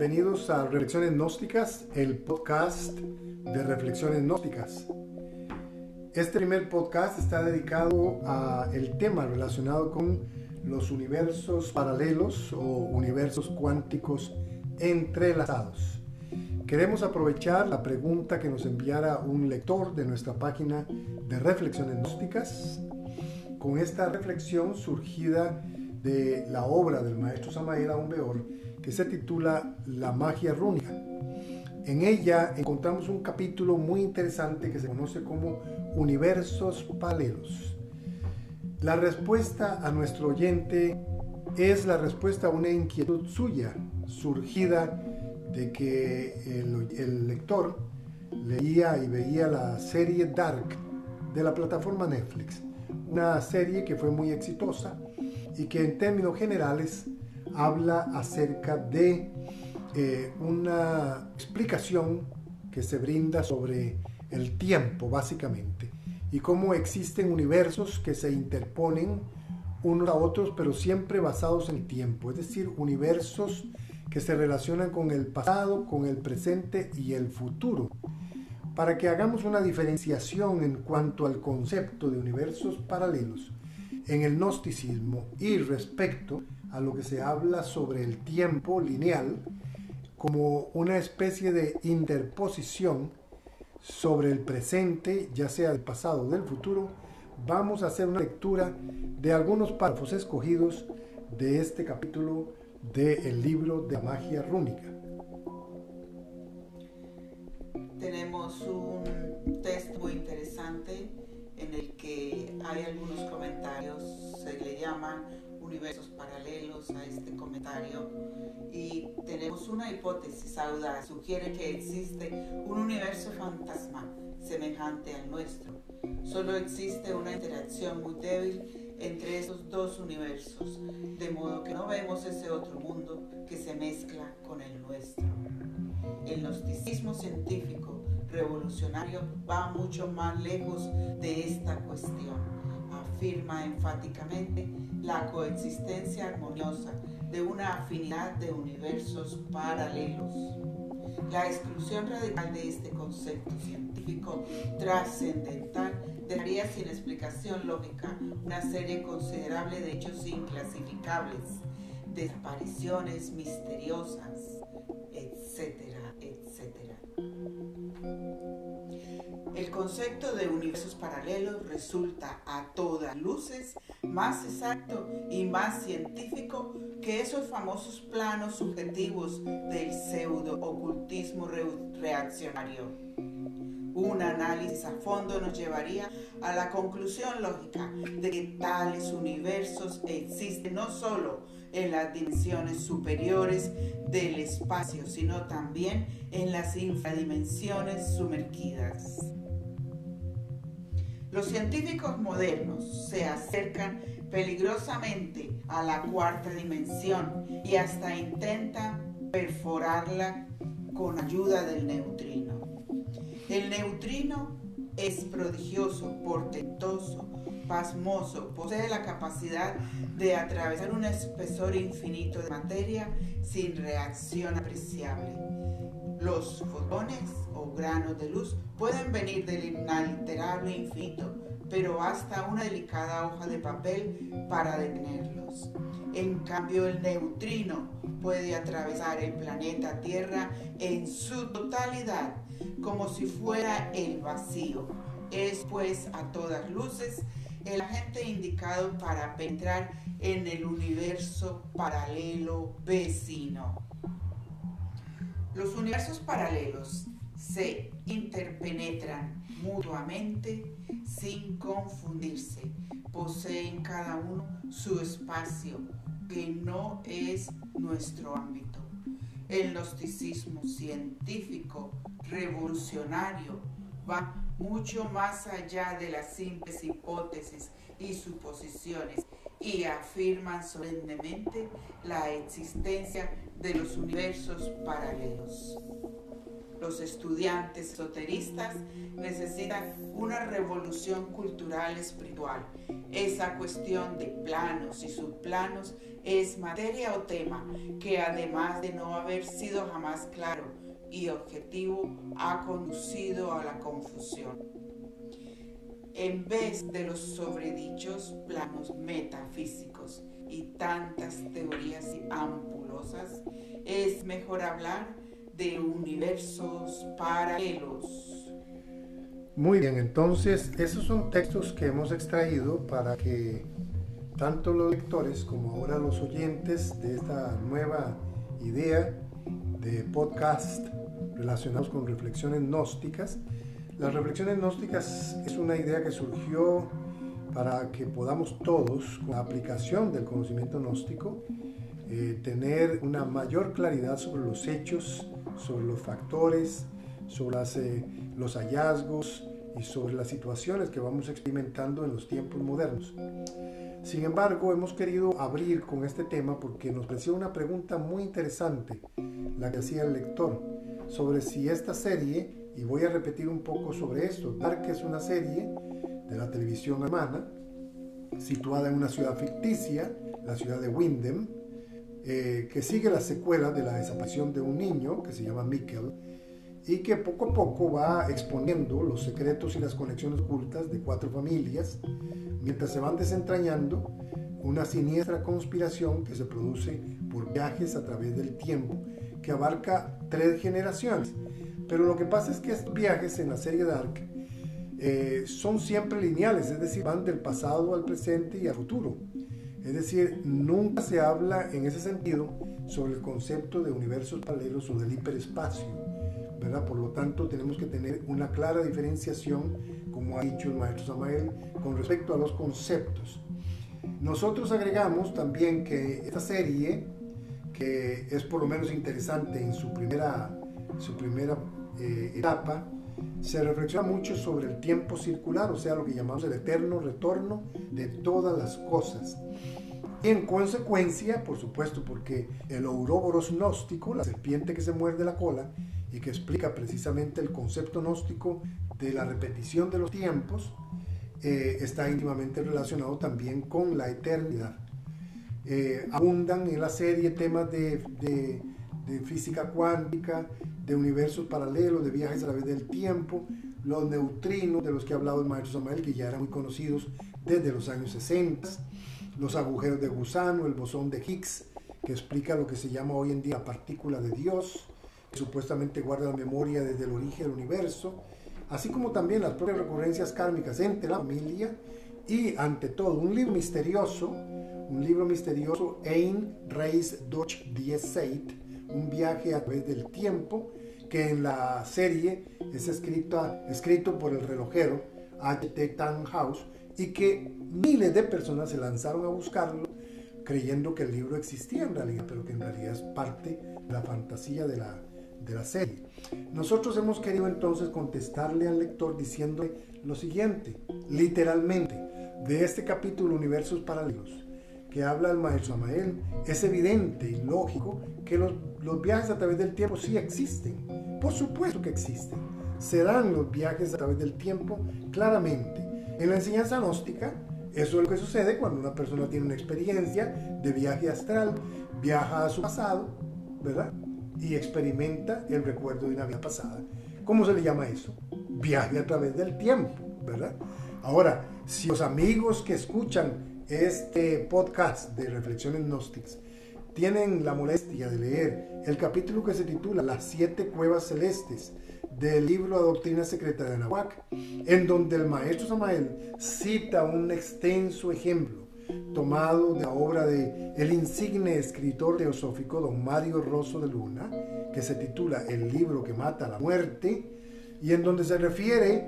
Bienvenidos a Reflexiones Gnósticas, el podcast de Reflexiones Gnósticas. Este primer podcast está dedicado a el tema relacionado con los universos paralelos o universos cuánticos entrelazados. Queremos aprovechar la pregunta que nos enviara un lector de nuestra página de Reflexiones Gnósticas con esta reflexión surgida de la obra del maestro Samael Aumbeor que se titula La magia rúnica. En ella encontramos un capítulo muy interesante que se conoce como Universos Paralelos. La respuesta a nuestro oyente es la respuesta a una inquietud suya, surgida de que el, el lector leía y veía la serie Dark de la plataforma Netflix, una serie que fue muy exitosa y que en términos generales habla acerca de eh, una explicación que se brinda sobre el tiempo, básicamente, y cómo existen universos que se interponen unos a otros, pero siempre basados en el tiempo, es decir, universos que se relacionan con el pasado, con el presente y el futuro. Para que hagamos una diferenciación en cuanto al concepto de universos paralelos en el gnosticismo y respecto a lo que se habla sobre el tiempo lineal como una especie de interposición sobre el presente, ya sea del pasado o del futuro, vamos a hacer una lectura de algunos párrafos escogidos de este capítulo del libro de la magia rúnica. Tenemos un texto muy interesante en el que hay algunos comentarios, se le llama universos paralelos a este comentario y tenemos una hipótesis audaz, sugiere que existe un universo fantasma semejante al nuestro. Solo existe una interacción muy débil entre esos dos universos, de modo que no vemos ese otro mundo que se mezcla con el nuestro. El gnosticismo científico revolucionario va mucho más lejos de esta cuestión afirma enfáticamente la coexistencia armoniosa de una afinidad de universos paralelos. La exclusión radical de este concepto científico trascendental dejaría sin explicación lógica una serie considerable de hechos inclasificables, desapariciones misteriosas, etcétera, El concepto de universos paralelos resulta a todas luces más exacto y más científico que esos famosos planos subjetivos del pseudo-ocultismo reaccionario. Un análisis a fondo nos llevaría a la conclusión lógica de que tales universos existen no solo en las dimensiones superiores del espacio, sino también en las infradimensiones sumergidas. Los científicos modernos se acercan peligrosamente a la cuarta dimensión y hasta intentan perforarla con ayuda del neutrino. El neutrino es prodigioso, portentoso, pasmoso, posee la capacidad de atravesar un espesor infinito de materia sin reacción apreciable. Los fotones o granos de luz pueden venir del inalterable infinito, pero hasta una delicada hoja de papel para detenerlos. En cambio, el neutrino puede atravesar el planeta Tierra en su totalidad, como si fuera el vacío. Es pues a todas luces el agente indicado para penetrar en el universo paralelo vecino. Los universos paralelos se interpenetran mutuamente sin confundirse. Poseen cada uno su espacio, que no es nuestro ámbito. El gnosticismo científico revolucionario va mucho más allá de las simples hipótesis y suposiciones y afirman solemnemente la existencia de los universos paralelos. Los estudiantes esoteristas necesitan una revolución cultural espiritual. Esa cuestión de planos y subplanos es materia o tema que además de no haber sido jamás claro y objetivo, ha conducido a la confusión. En vez de los sobredichos planos metafísicos y tantas teorías ampulosas, es mejor hablar de universos paralelos. Muy bien, entonces esos son textos que hemos extraído para que tanto los lectores como ahora los oyentes de esta nueva idea de podcast relacionados con reflexiones gnósticas. Las reflexiones gnósticas es una idea que surgió para que podamos todos, con la aplicación del conocimiento gnóstico, eh, tener una mayor claridad sobre los hechos, sobre los factores, sobre eh, los hallazgos y sobre las situaciones que vamos experimentando en los tiempos modernos. Sin embargo, hemos querido abrir con este tema porque nos pareció una pregunta muy interesante la que hacía el lector sobre si esta serie, y voy a repetir un poco sobre esto, Dark es una serie de la televisión alemana, situada en una ciudad ficticia, la ciudad de Windem, eh, que sigue la secuela de la desaparición de un niño que se llama Mikkel y que poco a poco va exponiendo los secretos y las conexiones ocultas de cuatro familias, mientras se van desentrañando una siniestra conspiración que se produce por viajes a través del tiempo, que abarca tres generaciones. Pero lo que pasa es que estos viajes en la serie Dark eh, son siempre lineales, es decir, van del pasado al presente y al futuro. Es decir, nunca se habla en ese sentido sobre el concepto de universos paralelos o del hiperespacio. ¿verdad? Por lo tanto, tenemos que tener una clara diferenciación, como ha dicho el maestro Samael, con respecto a los conceptos. Nosotros agregamos también que esta serie, que es por lo menos interesante en su primera, su primera eh, etapa, se reflexiona mucho sobre el tiempo circular, o sea, lo que llamamos el eterno retorno de todas las cosas. Y en consecuencia, por supuesto, porque el Ouroboros gnóstico, la serpiente que se muerde la cola y que explica precisamente el concepto gnóstico de la repetición de los tiempos, eh, está íntimamente relacionado también con la eternidad. Eh, abundan en la serie temas de, de, de, física cuántica, de universos paralelos, de viajes a través del tiempo, los neutrinos de los que ha hablado el maestro Samuel, que ya eran muy conocidos desde los años 60, los agujeros de gusano, el bosón de Higgs, que explica lo que se llama hoy en día la partícula de Dios, que supuestamente guarda la memoria desde el origen del universo, así como también las propias recurrencias kármicas entre la familia y ante todo un libro misterioso, un libro misterioso, Ein Reis durch die Zeit, un viaje a través del tiempo, que en la serie es escrito, escrito por el relojero H.T. Tannhaus y que miles de personas se lanzaron a buscarlo creyendo que el libro existía en realidad, pero que en realidad es parte de la fantasía de la, de la serie. Nosotros hemos querido entonces contestarle al lector diciéndole lo siguiente, literalmente, de este capítulo Universos Paralelos que habla el maestro Amael, es evidente y lógico que los, los viajes a través del tiempo sí existen. Por supuesto que existen. Serán los viajes a través del tiempo claramente. En la enseñanza gnóstica, eso es lo que sucede cuando una persona tiene una experiencia de viaje astral, viaja a su pasado, ¿verdad? y experimenta el recuerdo de una vida pasada. ¿Cómo se le llama eso? Viaje a través del tiempo, ¿verdad? Ahora, si los amigos que escuchan este podcast de Reflexiones Gnósticas tienen la molestia de leer el capítulo que se titula Las siete cuevas celestes del libro La Doctrina Secreta de Nahuac, en donde el maestro Samael cita un extenso ejemplo tomado de la obra de el insigne escritor teosófico don Mario Rosso de Luna, que se titula El libro que mata la muerte, y en donde se refiere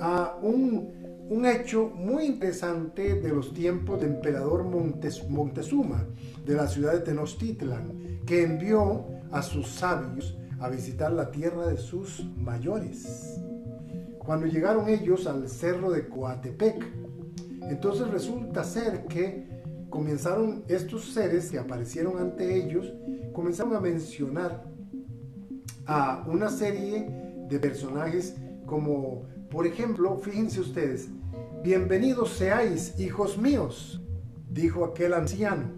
a un, un hecho muy interesante de los tiempos del emperador Montezuma, de la ciudad de Tenochtitlan, que envió a sus sabios a visitar la tierra de sus mayores. Cuando llegaron ellos al cerro de Coatepec, entonces resulta ser que comenzaron estos seres que aparecieron ante ellos, comenzaron a mencionar a una serie de personajes como, por ejemplo, fíjense ustedes, bienvenidos seáis, hijos míos, dijo aquel anciano.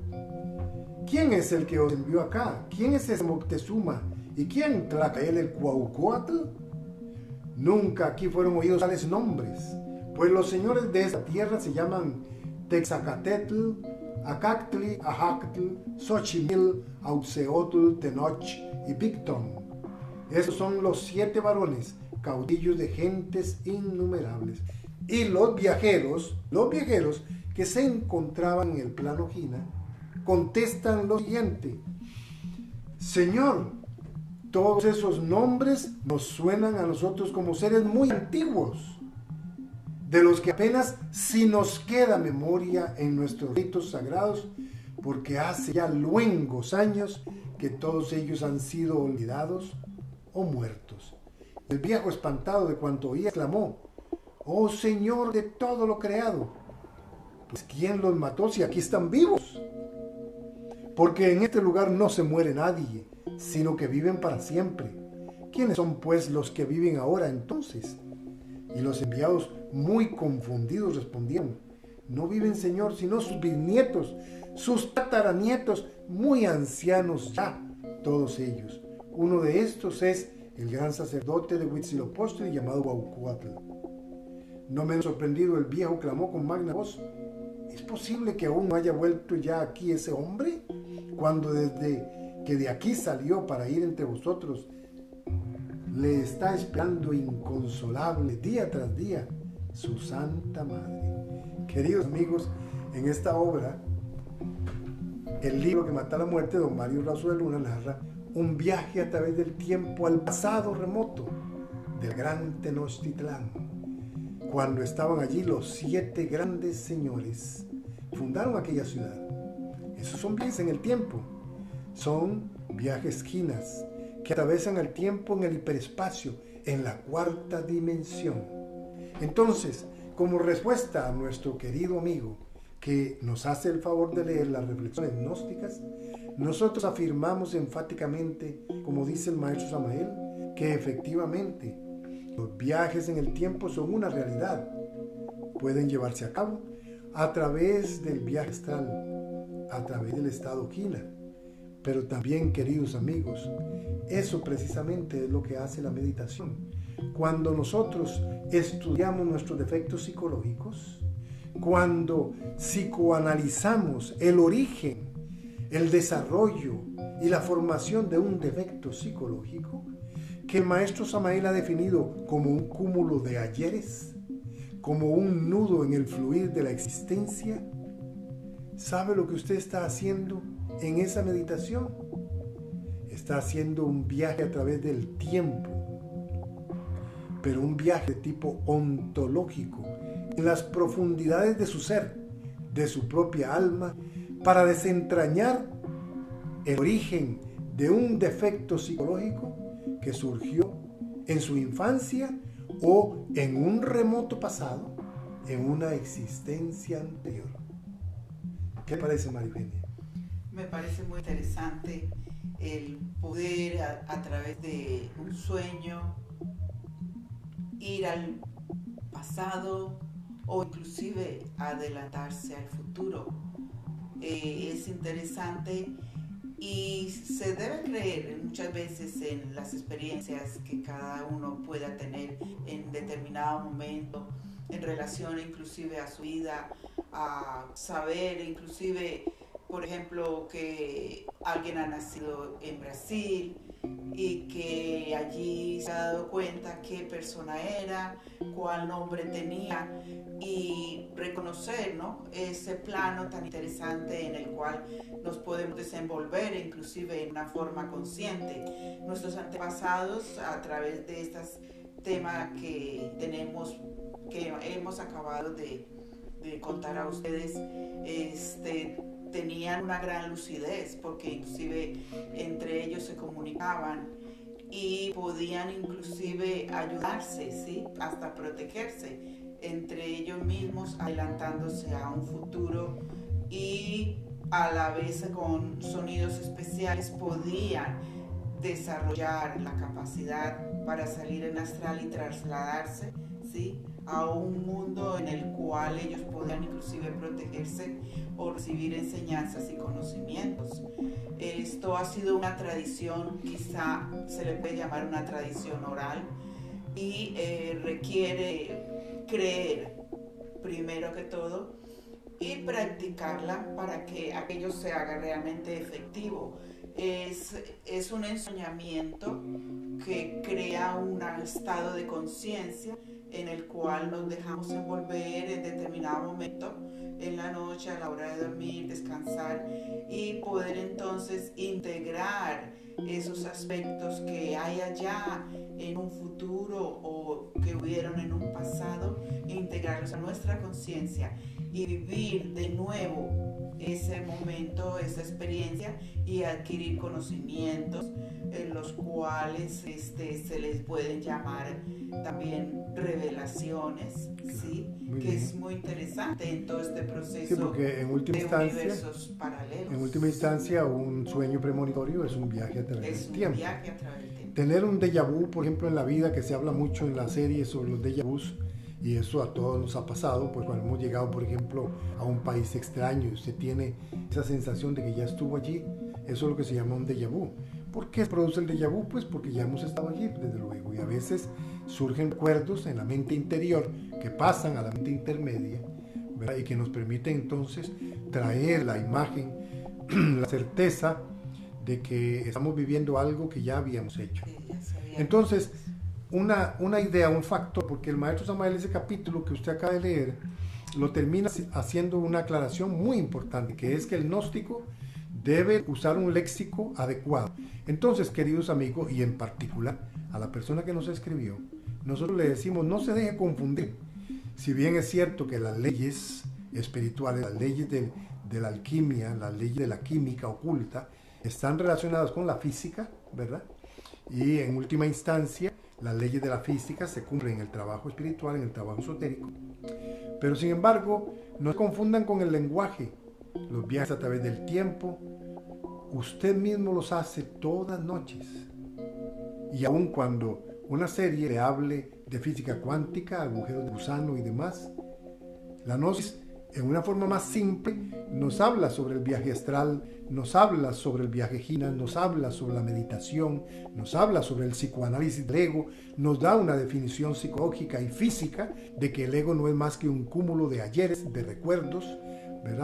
¿Quién es el que os envió acá? ¿Quién es ese Moctezuma? ¿Y quién él el Cuauhcuatl? Nunca aquí fueron oídos tales nombres, pues los señores de esta tierra se llaman Texacatetl, Acactli, Ajactl, Xochimil, Auxeotl, Tenoch y Picton. Esos son los siete varones, caudillos de gentes innumerables. Y los viajeros, los viajeros que se encontraban en el plano Gina, contestan lo siguiente. Señor, todos esos nombres nos suenan a nosotros como seres muy antiguos de los que apenas si nos queda memoria en nuestros ritos sagrados, porque hace ya luengos años que todos ellos han sido olvidados o muertos. El viejo espantado de cuanto oía exclamó, Oh Señor de todo lo creado, pues ¿quién los mató si aquí están vivos? Porque en este lugar no se muere nadie, sino que viven para siempre. ¿Quiénes son pues los que viven ahora entonces? Y los enviados, muy confundidos, respondieron, no viven Señor, sino sus bisnietos, sus tataranietos, muy ancianos ya, todos ellos. Uno de estos es el gran sacerdote de Huitzilopochtli llamado Baucuatl. No menos sorprendido, el viejo clamó con magna voz, ¿es posible que aún no haya vuelto ya aquí ese hombre? Cuando desde que de aquí salió para ir entre vosotros, le está esperando inconsolable día tras día su Santa Madre. Queridos amigos, en esta obra, el libro que mata la muerte, don Mario Razo Luna narra un viaje a través del tiempo al pasado remoto del gran Tenochtitlán, cuando estaban allí los siete grandes señores, fundaron aquella ciudad. Esos son viajes en el tiempo, son viajes ginas, que atravesan el tiempo en el hiperespacio, en la cuarta dimensión. Entonces, como respuesta a nuestro querido amigo que nos hace el favor de leer las reflexiones gnósticas, nosotros afirmamos enfáticamente, como dice el maestro Samael, que efectivamente los viajes en el tiempo son una realidad. Pueden llevarse a cabo a través del viaje astral, a través del estado quina pero también, queridos amigos, eso precisamente es lo que hace la meditación. Cuando nosotros estudiamos nuestros defectos psicológicos, cuando psicoanalizamos el origen, el desarrollo y la formación de un defecto psicológico, que maestro Samael ha definido como un cúmulo de ayeres, como un nudo en el fluir de la existencia, ¿sabe lo que usted está haciendo? en esa meditación está haciendo un viaje a través del tiempo, pero un viaje de tipo ontológico, en las profundidades de su ser, de su propia alma, para desentrañar el origen de un defecto psicológico que surgió en su infancia o en un remoto pasado, en una existencia anterior. ¿Qué parece, me parece muy interesante el poder a, través de un sueño ir al pasado o inclusive adelantarse al futuro. Eh, es interesante y se debe creer muchas veces en las experiencias que cada uno pueda tener en determinado momento en relación inclusive a su vida, a saber inclusive por ejemplo, que alguien ha nacido en Brasil y que allí se ha dado cuenta qué persona era, cuál nombre tenía y reconocer ¿no? ese plano tan interesante en el cual nos podemos desenvolver inclusive en una forma consciente. Nuestros antepasados a través de estos temas que tenemos, que hemos acabado de, de contar a ustedes, este, tenían una gran lucidez porque inclusive entre ellos se comunicaban y podían inclusive ayudarse, ¿sí? hasta protegerse entre ellos mismos, adelantándose a un futuro y a la vez con sonidos especiales podían desarrollar la capacidad para salir en astral y trasladarse ¿sí? A un mundo en el cual ellos podrán inclusive protegerse o recibir enseñanzas y conocimientos. Esto ha sido una tradición, quizá se le puede llamar una tradición oral, y eh, requiere creer primero que todo y practicarla para que aquello se haga realmente efectivo. Es, es un ensoñamiento que crea un estado de conciencia en el cual nos dejamos envolver en determinado momento en la noche, a la hora de dormir, descansar y poder entonces integrar esos aspectos que hay allá en un futuro o que hubieron en un pasado, e integrarlos a nuestra conciencia y vivir de nuevo ese momento, esa experiencia y adquirir conocimientos en los cuales este, se les pueden llamar también revelaciones, ¿sí? que es muy interesante en todo este proceso sí, porque en última de instancia, universos paralelos. En última instancia, un sueño premonitorio es un viaje a través es del tiempo. viaje a través del tiempo. Tener un déjà vu, por ejemplo, en la vida, que se habla mucho en la serie sobre los déjà vus, y eso a todos nos ha pasado, pues cuando hemos llegado, por ejemplo, a un país extraño y usted tiene esa sensación de que ya estuvo allí, eso es lo que se llama un déjà vu. ¿Por qué produce el déjà vu? Pues porque ya hemos estado allí, desde luego, y a veces surgen recuerdos en la mente interior que pasan a la mente intermedia ¿verdad? y que nos permiten entonces traer la imagen, la certeza de que estamos viviendo algo que ya habíamos hecho. Entonces, una, una idea, un factor, porque el maestro Samael, ese capítulo que usted acaba de leer, lo termina haciendo una aclaración muy importante, que es que el gnóstico debe usar un léxico adecuado. Entonces, queridos amigos, y en particular a la persona que nos escribió, nosotros le decimos, no se deje confundir. Si bien es cierto que las leyes espirituales, las leyes de la alquimia, las leyes de la química oculta, están relacionadas con la física, ¿verdad? Y en última instancia, las leyes de la física se cumplen en el trabajo espiritual, en el trabajo esotérico. Pero sin embargo, no se confundan con el lenguaje. Los viajes a través del tiempo, usted mismo los hace todas noches. Y aun cuando una serie le hable de física cuántica, agujeros de gusano y demás, la gnosis en una forma más simple nos habla sobre el viaje astral, nos habla sobre el viaje gina, nos habla sobre la meditación, nos habla sobre el psicoanálisis del ego, nos da una definición psicológica y física de que el ego no es más que un cúmulo de ayeres, de recuerdos,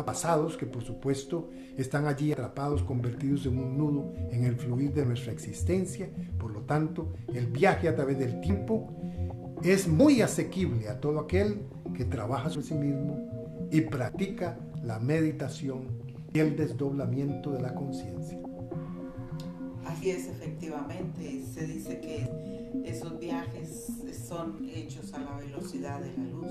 pasados que por supuesto están allí atrapados, convertidos en un nudo en el fluir de nuestra existencia. Por lo tanto, el viaje a través del tiempo es muy asequible a todo aquel que trabaja sobre sí mismo y practica la meditación y el desdoblamiento de la conciencia. Así es, efectivamente. Se dice que esos viajes son hechos a la velocidad de la luz,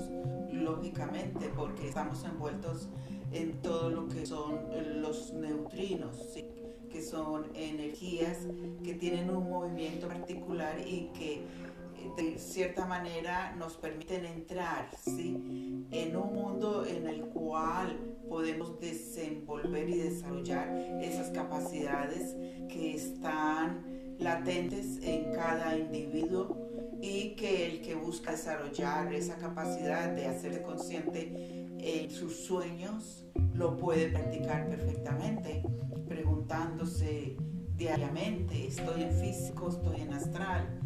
lógicamente, porque estamos envueltos en todo lo que son los neutrinos, ¿sí? que son energías que tienen un movimiento particular y que eh, de cierta manera nos permiten entrar ¿sí? en un mundo en el cual podemos desenvolver y desarrollar esas capacidades que están latentes en cada individuo y que el que busca desarrollar esa capacidad de hacerse consciente sus sueños lo puede practicar perfectamente, preguntándose diariamente, estoy en físico, estoy en astral,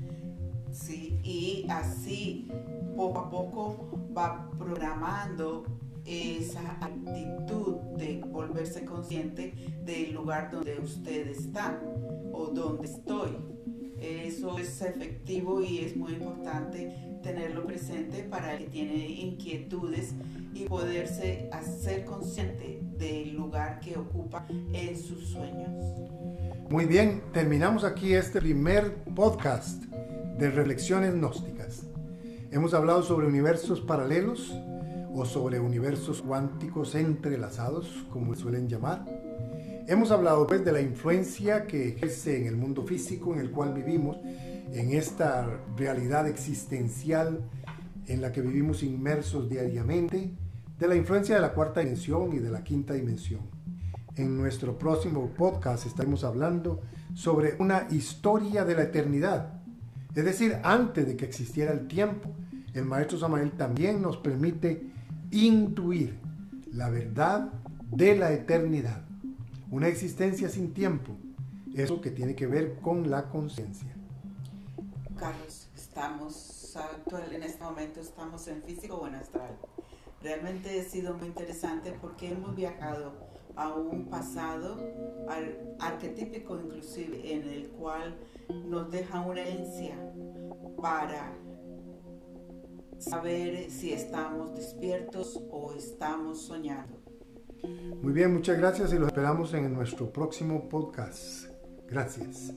¿sí? y así poco a poco va programando esa actitud de volverse consciente del lugar donde usted está o donde estoy. Eso es efectivo y es muy importante tenerlo presente para el que tiene inquietudes y poderse hacer consciente del lugar que ocupa en sus sueños. Muy bien, terminamos aquí este primer podcast de Reflexiones Gnósticas. Hemos hablado sobre universos paralelos o sobre universos cuánticos entrelazados, como suelen llamar. Hemos hablado pues de la influencia que ejerce en el mundo físico en el cual vivimos, en esta realidad existencial en la que vivimos inmersos diariamente, de la influencia de la cuarta dimensión y de la quinta dimensión. En nuestro próximo podcast estaremos hablando sobre una historia de la eternidad. Es decir, antes de que existiera el tiempo, el maestro Samael también nos permite intuir la verdad de la eternidad. Una existencia sin tiempo. Eso que tiene que ver con la conciencia. Carlos, estamos en este momento estamos en físico o en astral. Realmente ha sido muy interesante porque hemos viajado a un pasado arquetípico inclusive en el cual nos deja una herencia para saber si estamos despiertos o estamos soñando. Muy bien, muchas gracias y los esperamos en nuestro próximo podcast. Gracias.